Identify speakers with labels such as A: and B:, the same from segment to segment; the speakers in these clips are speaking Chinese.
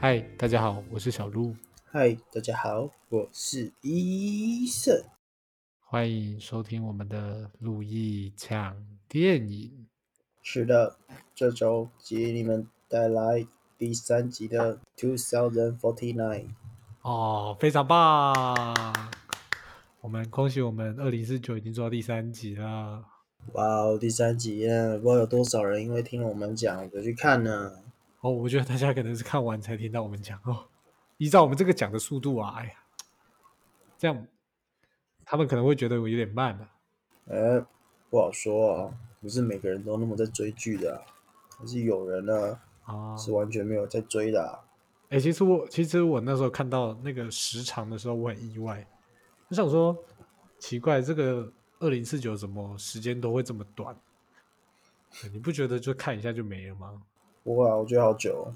A: 嗨，大家好，我是小鹿，
B: 嗨，大家好，我是医生。
A: 欢迎收听我们的路易抢电影。
B: 是的，这周给你们带来第三集的 Two Thousand Forty Nine。
A: 哦，非常棒！我们恭喜我们二零四九已经做到第三集了。
B: 哇哦，第三集呢，不知道有多少人因为听了我们讲就去看呢？
A: 哦，我觉得大家可能是看完才听到我们讲哦。依照我们这个讲的速度啊，哎呀，这样他们可能会觉得我有点慢了。
B: 哎，不好说啊，不是每个人都那么在追剧的啊，还是有人呢
A: 啊，
B: 是完全没有在追的啊。
A: 哎，其实我其实我那时候看到那个时长的时候，我很意外。我想说，奇怪，这个二零四九怎么时间都会这么短？你不觉得就看一下就没了吗？
B: 不会啊，我觉得好久哦。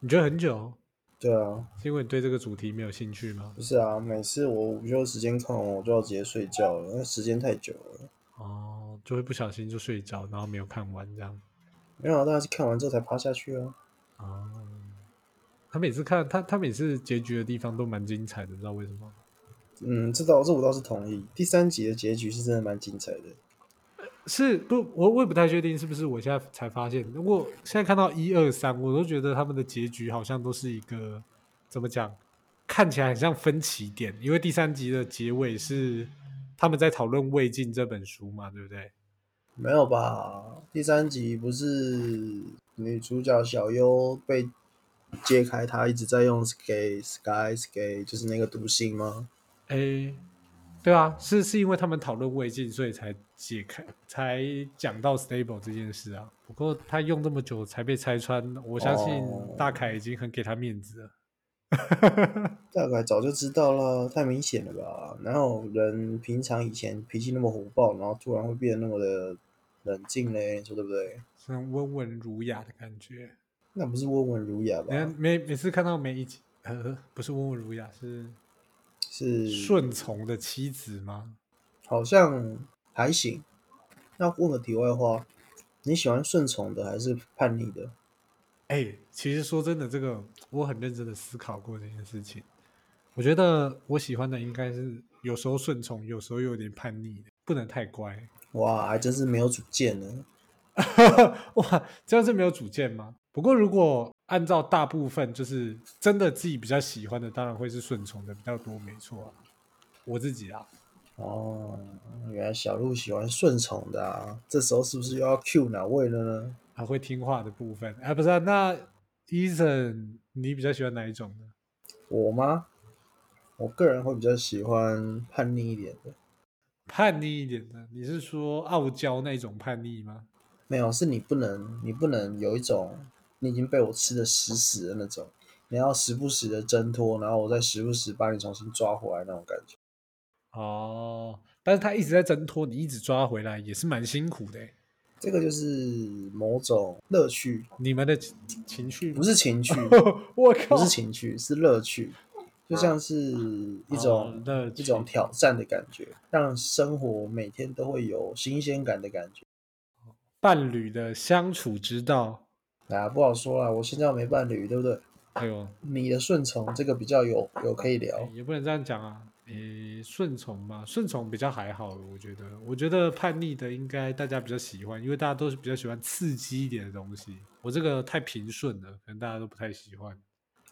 A: 你觉得很久？
B: 对啊，
A: 是因为你对这个主题没有兴趣吗？
B: 不是啊，每次我午休时间看完，我就要直接睡觉了，因为时间太久了。
A: 哦，就会不小心就睡着，然后没有看完这样。
B: 没有啊，当然是看完之后才趴下去啊。
A: 哦，他每次看他他每次结局的地方都蛮精彩的，你知道为什么？
B: 嗯，这倒这我倒是同意。第三集的结局是真的蛮精彩的。
A: 是不？我我也不太确定是不是我现在才发现。如果现在看到一二三，我都觉得他们的结局好像都是一个怎么讲，看起来很像分歧点。因为第三集的结尾是他们在讨论《魏晋》这本书嘛，对不对？
B: 没有吧？第三集不是女主角小优被揭开，她一直在用 Sky Sky Sky，就是那个毒性吗？
A: 哎，对啊，是是因为他们讨论未尽，所以才解开，才讲到 stable 这件事啊。不过他用这么久才被拆穿，我相信
B: 哦
A: 大凯已经很给他面子了。
B: 大概早就知道了，太明显了吧？哪有人平常以前脾气那么火爆，然后突然会变得那么的冷静嘞？你说对不对？
A: 是那种温文儒雅的感觉。
B: 那不是温文儒雅吧？
A: 每每次看到每一集，呃，不是温文儒雅，是
B: 是
A: 顺从的妻子吗？
B: 好像还行。那问个题外话，你喜欢顺从的还是叛逆的？
A: 哎、其实说真的，这个我很认真的思考过这件事情。我觉得我喜欢的应该是有时候顺从，有时候又有点叛逆的，不能太乖。
B: 哇，还真是没有主见呢。
A: 哇，这样是没有主见吗？不过如果按照大部分，就是真的自己比较喜欢的，当然会是顺从的比较多，没错啊。我自己啊，
B: 哦，原来小鹿喜欢顺从的啊，这时候是不是又要 Q 哪位了呢？
A: 还会听话的部分，哎、不是、啊，那 Eason，你比较喜欢哪一种呢？
B: 我吗？我个人会比较喜欢叛逆一点的，
A: 叛逆一点的，你是说傲娇那种叛逆吗？
B: 没有，是你不能，你不能有一种你已经被我吃的死死的那种，你要时不时的挣脱，然后我再时不时把你重新抓回来那种感觉。
A: 哦，但是他一直在挣脱，你一直抓回来，也是蛮辛苦的欸。
B: 这个就是某种乐趣，
A: 你们的情情绪
B: 不是情趣，
A: 我靠，
B: 不是情趣，是乐趣，就像是一种、一种挑战的感觉，让生活每天都会有新鲜感的感觉。
A: 伴侣的相处之道。
B: 啊，不好说啊，我现在没伴侣，对不对？
A: 哎呦，
B: 你的顺从这个比较有有可以聊，
A: 也不能这样讲啊。诶，顺从嘛，顺从比较还好，我觉得。我觉得叛逆的应该大家比较喜欢，因为大家都是比较喜欢刺激一点的东西。我这个太平顺了，可能大家都不太喜欢。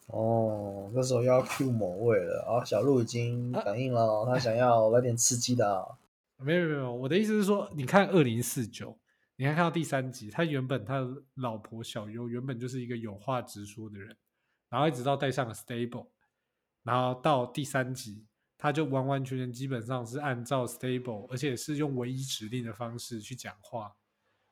B: 哦，这时候又要 Q 某位了啊！小鹿已经反应了哦，他想要来点刺激的啊。
A: 没有没有没有，我的意思是说，你看二零四九，你看看到第三集，他原本他老婆小优原本就是一个有话直说的人，然后一直到带上了 stable，然后到第三集，他就完完全全基本上是按照 stable，而且是用唯一指令的方式去讲话，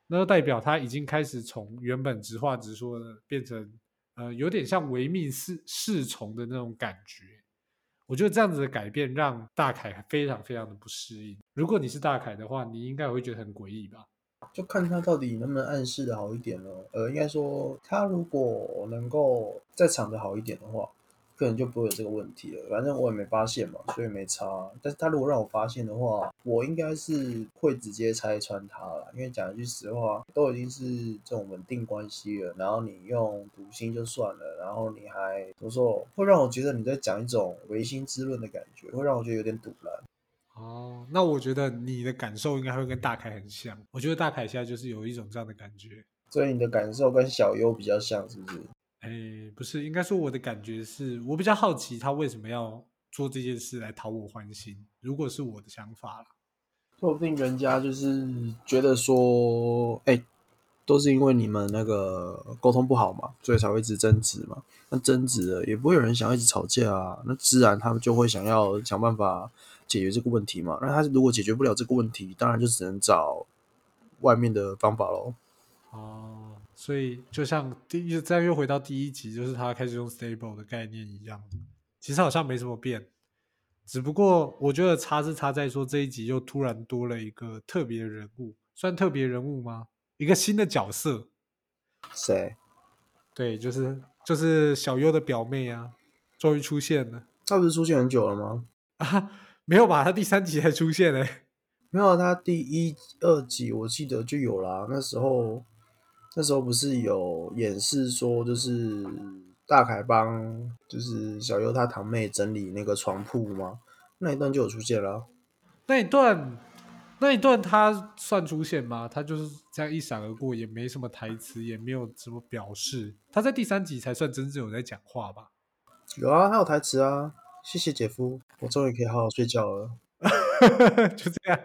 A: 那就代表他已经开始从原本直话直说的变成呃有点像唯命是侍从的那种感觉。我觉得这样子的改变让大凯非常非常的不适应。如果你是大凯的话，你应该会觉得很诡异吧？
B: 就看他到底能不能暗示的好一点了。呃，应该说他如果能够再藏的好一点的话，可能就不会有这个问题了。反正我也没发现嘛，所以没差。但是他如果让我发现的话，我应该是会直接拆穿他了。因为讲一句实话，都已经是这种稳定关系了，然后你用读心就算了，然后你还怎么说，会让我觉得你在讲一种唯心之论的感觉，会让我觉得有点堵了。
A: 哦，那我觉得你的感受应该会跟大凯很像。我觉得大凯现在就是有一种这样的感觉。
B: 所以你的感受跟小优比较像，是不是？
A: 哎，不是，应该说我的感觉是我比较好奇他为什么要做这件事来讨我欢心。如果是我的想法了，
B: 说不定人家就是觉得说，哎，都是因为你们那个沟通不好嘛，所以才会一直争执嘛。那争执了也不会有人想要一直吵架啊，那自然他们就会想要想办法解决这个问题嘛。那他如果解决不了这个问题，当然就只能找外面的方法喽。
A: 哦，所以就像第一再又回到第一集，就是他开始用 stable 的概念一样，其实好像没什么变，只不过我觉得差是差在说这一集又突然多了一个特别人物，算特别人物吗？一个新的角色，
B: 谁？
A: 对，就是就是小优的表妹啊，终于出现了。
B: 她不是出现很久了吗？
A: 啊，没有吧？他第三集才出现呢。
B: 没有，他第一、二集我记得就有啦。那时候。那时候不是有演示说，就是大凯帮就是小优他堂妹整理那个床铺吗？那一段就有出现了。
A: 那一段，那一段他算出现吗？他就是这样一闪而过，也没什么台词，也没有什么表示。他在第三集才算真正有在讲话吧？
B: 有啊，他有台词啊。谢谢姐夫，我终于可以好好睡觉了。
A: 就这样。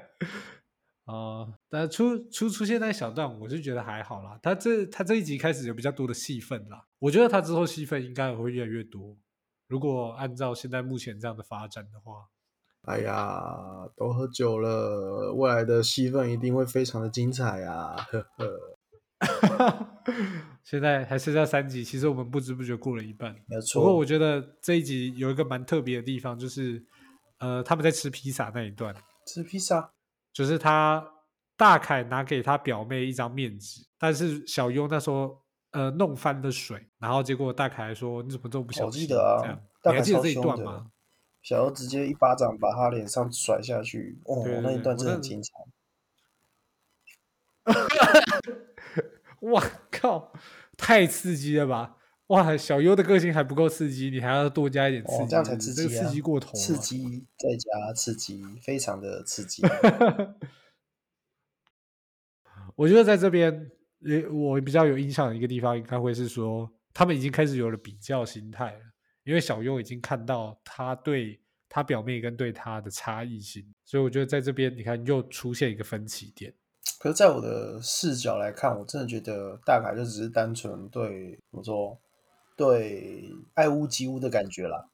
A: 哦，但出出出现那小段，我就觉得还好啦。他这他这一集开始有比较多的戏份啦，我觉得他之后戏份应该也会越来越多。如果按照现在目前这样的发展的话，
B: 哎呀，都喝酒了，未来的戏份一定会非常的精彩啊！呵呵，
A: 现在还剩下三集，其实我们不知不觉过了一半。
B: 没错。
A: 不过我觉得这一集有一个蛮特别的地方，就是呃，他们在吃披萨那一段，
B: 吃披萨。
A: 就是他大凯拿给他表妹一张面纸，但是小优那时候呃弄翻了水，然后结果大凯说你怎么这么不小心？
B: 我记得啊，
A: 你还记得这一段吗？
B: 小优直接一巴掌把他脸上甩下去，哦，那一段真的很精彩。
A: 哇靠，太刺激了吧！哇，小优的个性还不够刺激，你还要多加一点刺激，
B: 这样才刺激
A: 啊！刺激过头，
B: 刺激再加刺激，非常的刺激。
A: 我觉得在这边，我比较有印象的一个地方，应该会是说，他们已经开始有了比较心态了，因为小优已经看到他对他表妹跟对他的差异性，所以我觉得在这边，你看又出现一个分歧点。
B: 可是，在我的视角来看，我真的觉得大概就只是单纯对怎么说？对，爱屋及乌的感觉啦。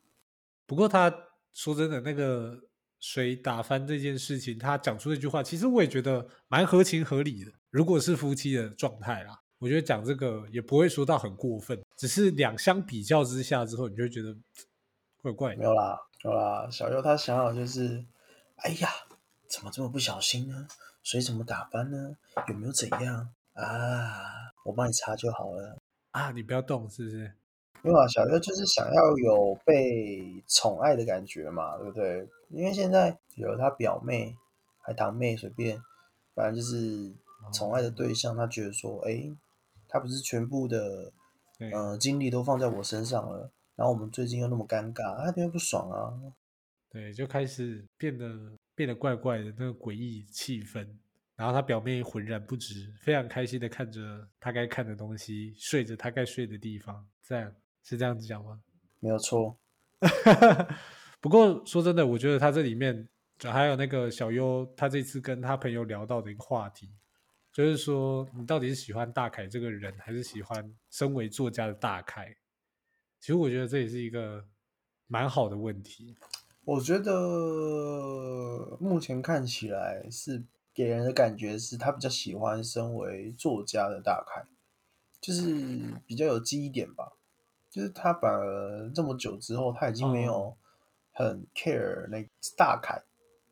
A: 不过他说真的，那个水打翻这件事情，他讲出这句话，其实我也觉得蛮合情合理的。如果是夫妻的状态啦，我觉得讲这个也不会说到很过分。只是两相比较之下之后，你就会觉得怪怪。
B: 没有啦，有啦。小优他想好就是，哎呀，怎么这么不小心呢？水怎么打翻呢？有没有怎样啊？我帮你擦就好了
A: 啊！你不要动，是不是？
B: 没有啊，小优就是想要有被宠爱的感觉嘛，对不对？因为现在有了他表妹、还堂妹，随便，反正就是宠爱的对象。他觉得说，哎，他不是全部的，呃，精力都放在我身上了。然后我们最近又那么尴尬，他有点不爽啊。
A: 对，就开始变得变得怪怪的那个诡异气氛。然后他表面浑然不知，非常开心的看着他该看的东西，睡着他该睡的地方，这样。是这样子讲吗？
B: 没有错。
A: 不过说真的，我觉得他这里面还有那个小优，他这次跟他朋友聊到的一个话题，就是说你到底是喜欢大凯这个人，还是喜欢身为作家的大凯？其实我觉得这也是一个蛮好的问题。
B: 我觉得目前看起来是给人的感觉是他比较喜欢身为作家的大凯，就是比较有记忆点吧。就是他反而这么久之后，他已经没有很 care 那大凯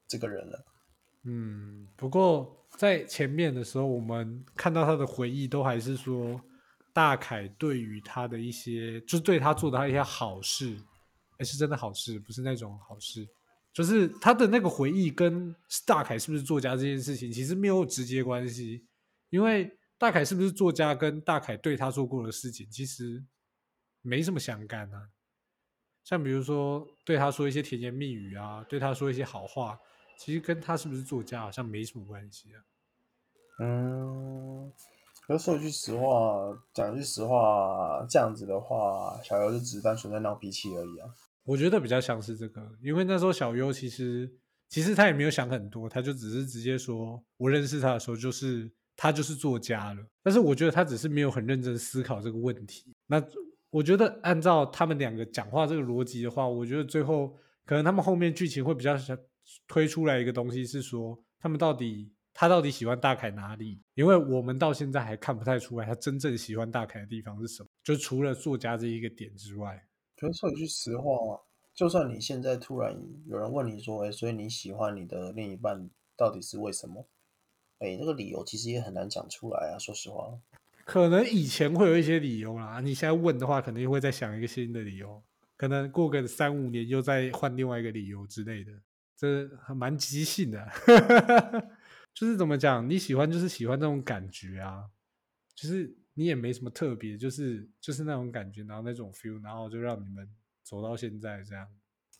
B: 这个人了。
A: 嗯，不过在前面的时候，我们看到他的回忆，都还是说大凯对于他的一些，就是对他做的他一些好事，哎，是真的好事，不是那种好事。就是他的那个回忆跟大凯是不是作家这件事情，其实没有直接关系，因为大凯是不是作家跟大凯对他做过的事情，其实没什么相干啊。像比如说对他说一些甜言蜜语啊，对他说一些好话，其实跟他是不是作家好像没什么关系啊。
B: 嗯，可是说句实话，讲句实话，这样子的话，小游就只是单纯在闹脾气而已啊。
A: 我觉得比较像是这个，因为那时候小优其实其实他也没有想很多，他就只是直接说，我认识他的时候就是他就是作家了。但是我觉得他只是没有很认真思考这个问题。那我觉得按照他们两个讲话这个逻辑的话，我觉得最后可能他们后面剧情会比较想推出来一个东西是说，他们到底他到底喜欢大凯哪里？因为我们到现在还看不太出来他真正喜欢大凯的地方是什么，就除了作家这一个点之外。
B: 可是说一句实话，就算你现在突然有人问你说：“哎，所以你喜欢你的另一半到底是为什么？”哎，那个理由其实也很难讲出来啊。说实话，
A: 可能以前会有一些理由啦，你现在问的话，可能又会再想一个新的理由，可能过个三五年又再换另外一个理由之类的，这还蛮即兴的。就是怎么讲，你喜欢就是喜欢这种感觉啊，就是。你也没什么特别，就是就是那种感觉，然后那种 feel，然后就让你们走到现在这样。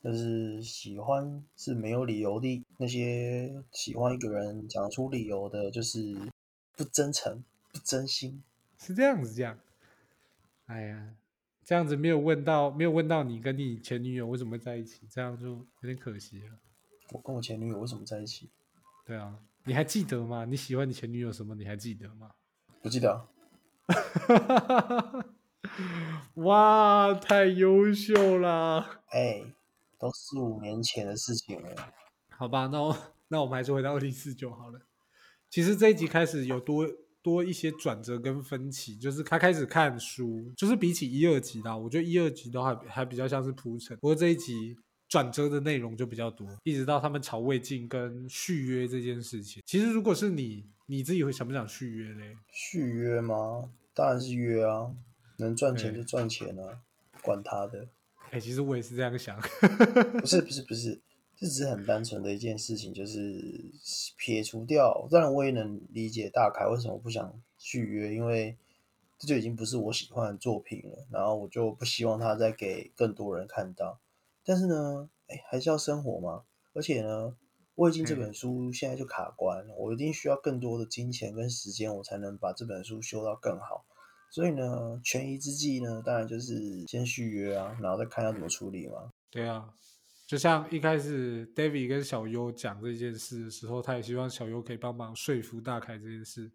B: 但是喜欢是没有理由的，那些喜欢一个人讲出理由的，就是不真诚、不真心，
A: 是这样子这样。哎呀，这样子没有问到，没有问到你跟你前女友为什么会在一起，这样就有点可惜了。
B: 我跟我前女友为什么在一起？
A: 对啊，你还记得吗？你喜欢你前女友什么？你还记得吗？
B: 不记得。
A: 哇，太优秀了！
B: 哎，都四五年前的事情了。
A: 好吧，那我那我们还是回到二零四就好了。其实这一集开始有多多一些转折跟分歧，就是他开始看书，就是比起一二集啦，我觉得一二集都还还比较像是铺陈。不过这一集转折的内容就比较多，一直到他们吵未尽跟续约这件事情。其实如果是你，你自己会想不想续约嘞？
B: 续约吗？当然是约啊，能赚钱就赚钱啊，管他的。
A: 哎，其实我也是这样想。
B: 不是不是不是，这只是很单纯的一件事情，就是撇除掉。当然我也能理解大凯为什么不想续约，因为这就已经不是我喜欢的作品了。然后我就不希望他再给更多人看到。但是呢，哎，还是要生活嘛。而且呢。我已经这本书现在就卡关了，我一定需要更多的金钱跟时间，我才能把这本书修到更好。所以呢，权宜之计呢，当然就是先续约啊，然后再看要怎么处理嘛。
A: 对啊，就像一开始 David 跟小优讲这件事的时候，他也希望小优可以帮忙说服大凯这件事。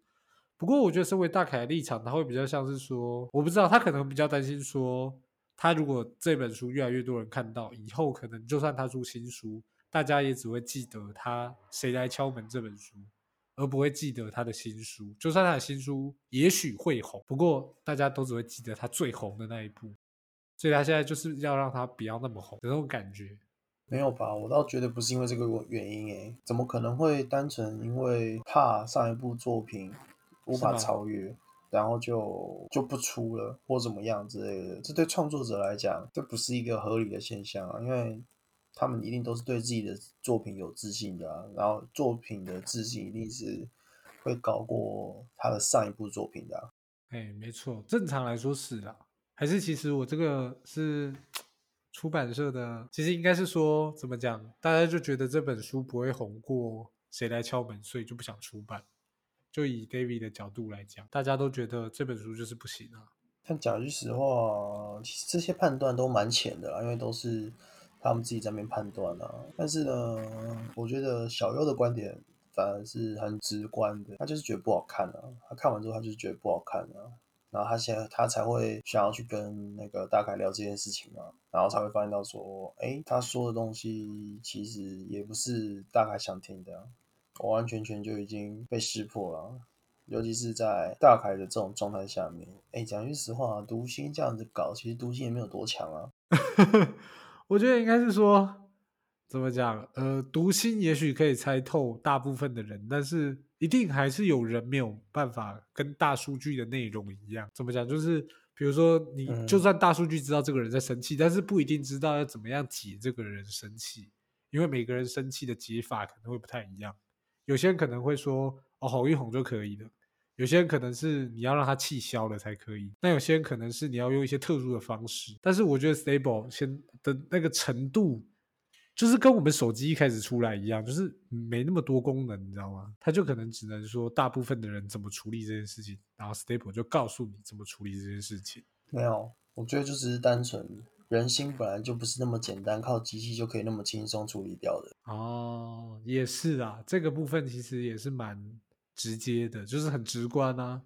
A: 不过我觉得身为大凯的立场，他会比较像是说，我不知道他可能比较担心说，他如果这本书越来越多人看到，以后可能就算他出新书。大家也只会记得他《谁来敲门》这本书，而不会记得他的新书。就算他的新书也许会红，不过大家都只会记得他最红的那一部。所以他现在就是要让他不要那么红的那种感觉。
B: 没有吧？我倒觉得不是因为这个原因诶，怎么可能会单纯因为怕上一部作品无法超越，然后就就不出了或怎么样之类的？这对创作者来讲，这不是一个合理的现象啊，因为。他们一定都是对自己的作品有自信的，然后作品的自信一定是会高过他的上一部作品的。
A: 哎，没错，正常来说是啦。还是其实我这个是出版社的，其实应该是说怎么讲，大家就觉得这本书不会红过谁来敲门，所以就不想出版。就以 David 的角度来讲，大家都觉得这本书就是不行啊。
B: 但讲句实话，其实这些判断都蛮浅的啦，因为都是。他们自己在那边判断啊，但是呢，我觉得小优的观点反而是很直观的，他就是觉得不好看啊，他看完之后他就是觉得不好看啊，然后他现在他才会想要去跟那个大凯聊这件事情嘛，然后才会发现到说，哎，他说的东西其实也不是大凯想听的，完完全全就已经被识破了，尤其是在大凯的这种状态下面，哎，讲句实话，读心这样子搞，其实读心也没有多强啊。
A: 我觉得应该是说，怎么讲？呃，读心也许可以猜透大部分的人，但是一定还是有人没有办法跟大数据的内容一样。怎么讲？就是比如说，你
B: 嗯
A: 就算大数据知道这个人在生气，但是不一定知道要怎么样解这个人生气，因为每个人生气的解法可能会不太一样。有些人可能会说，哦，哄一哄就可以了；有些人可能是你要让他气消了才可以；那有些人可能是你要用一些特殊的方式。但是我觉得 Stable 先的那个程度，就是跟我们手机一开始出来一样，就是没那么多功能，你知道吗？它就可能只能说大部分的人怎么处理这件事情，然后 Stable 就告诉你怎么处理这件事情。
B: 没有，我觉得就只是单纯人心本来就不是那么简单，靠机器就可以那么轻松处理掉的。
A: 哦，也是啊，这个部分其实也是蛮直接的，就是很直观啊，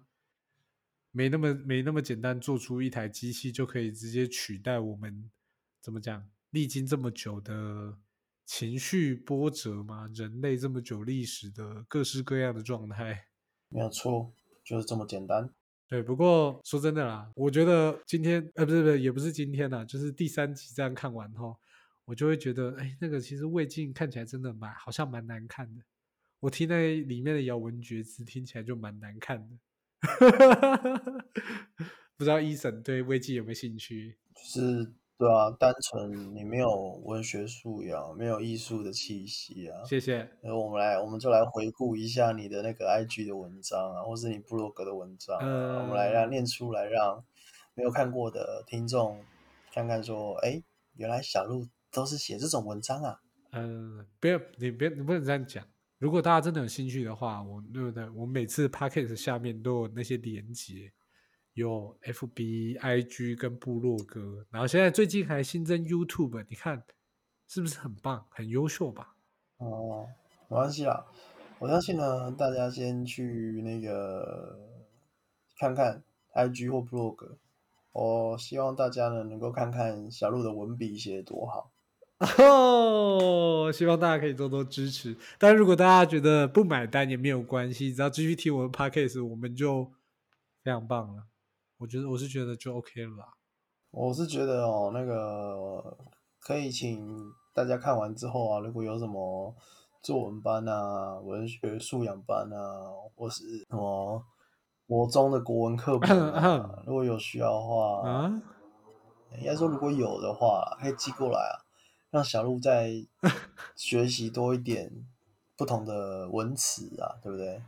A: 没那么没那么简单，做出一台机器就可以直接取代我们怎么讲，历经这么久的情绪波折嘛，人类这么久历史的各式各样的状态。
B: 没有错，就是这么简单。
A: 对，不过说真的啦，我觉得今天呃不是不是也不是今天啦，就是第三集这样看完后，我就会觉得，哎，那个其实魏晋看起来真的蛮好像蛮难看的。我听那里面的咬文嚼字听起来就蛮难看的。不知道伊森对魏晋有没有兴趣？
B: 就是对啊，单纯你没有文学素养，没有艺术的气息啊。
A: 谢谢。
B: 那，我们来，我们就来回顾一下你的那个 IG 的文章啊，或是你部落格的文章啊，我们来让
A: 呃
B: 念出来，让没有看过的听众看看说，哎，原来小鹿都是写这种文章啊。
A: 嗯，不要你别你不能这样讲。如果大家真的有兴趣的话，我对不对？我每次 p a c k a g e 下面都有那些连接，有 FB、IG 跟部落格，然后现在最近还新增 YouTube，你看是不是很棒、很优秀吧？
B: 哦，没关系啦，我相信呢，大家先去那个看看 IG 或 blog，我希望大家呢能够看看小鹿的文笔写得多好。
A: 哦，希望大家可以多多支持。但如果大家觉得不买单也没有关系，只要继续听我们 Podcast，我们就非常棒了。我觉得我是觉得就 OK 了啦。
B: 我是觉得哦，那个可以请大家看完之后啊，如果有什么作文班啊、文学素养班啊，或是什么国中的国文课本啊，如果有需要的话，
A: 啊，
B: 应该说如果有的话，可以寄过来啊，让小鹿再学习多一点不同的文词啊，对不对？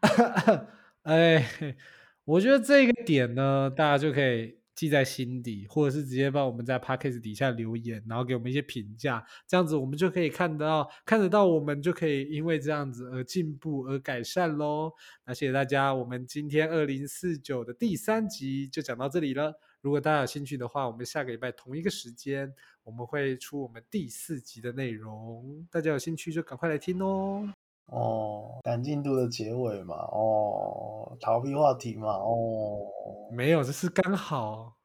A: 哎，我觉得这个点呢，大家就可以记在心底，或者是直接帮我们在 podcast 底下留言，然后给我们一些评价，这样子我们就可以看得到看得到，我们就可以因为这样子而进步而改善喽。那谢谢大家，我们今天二零四九的第三集就讲到这里了。如果大家有兴趣的话，我们下个礼拜同一个时间我们会出我们第四集的内容，大家有兴趣就赶快来听哦。
B: 哦，赶进度的结尾嘛，哦，逃避话题嘛，哦，
A: 没有，这是刚好，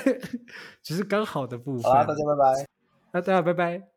A: 只是刚好的部分。
B: 好啦，大家拜拜。
A: 那大家拜拜。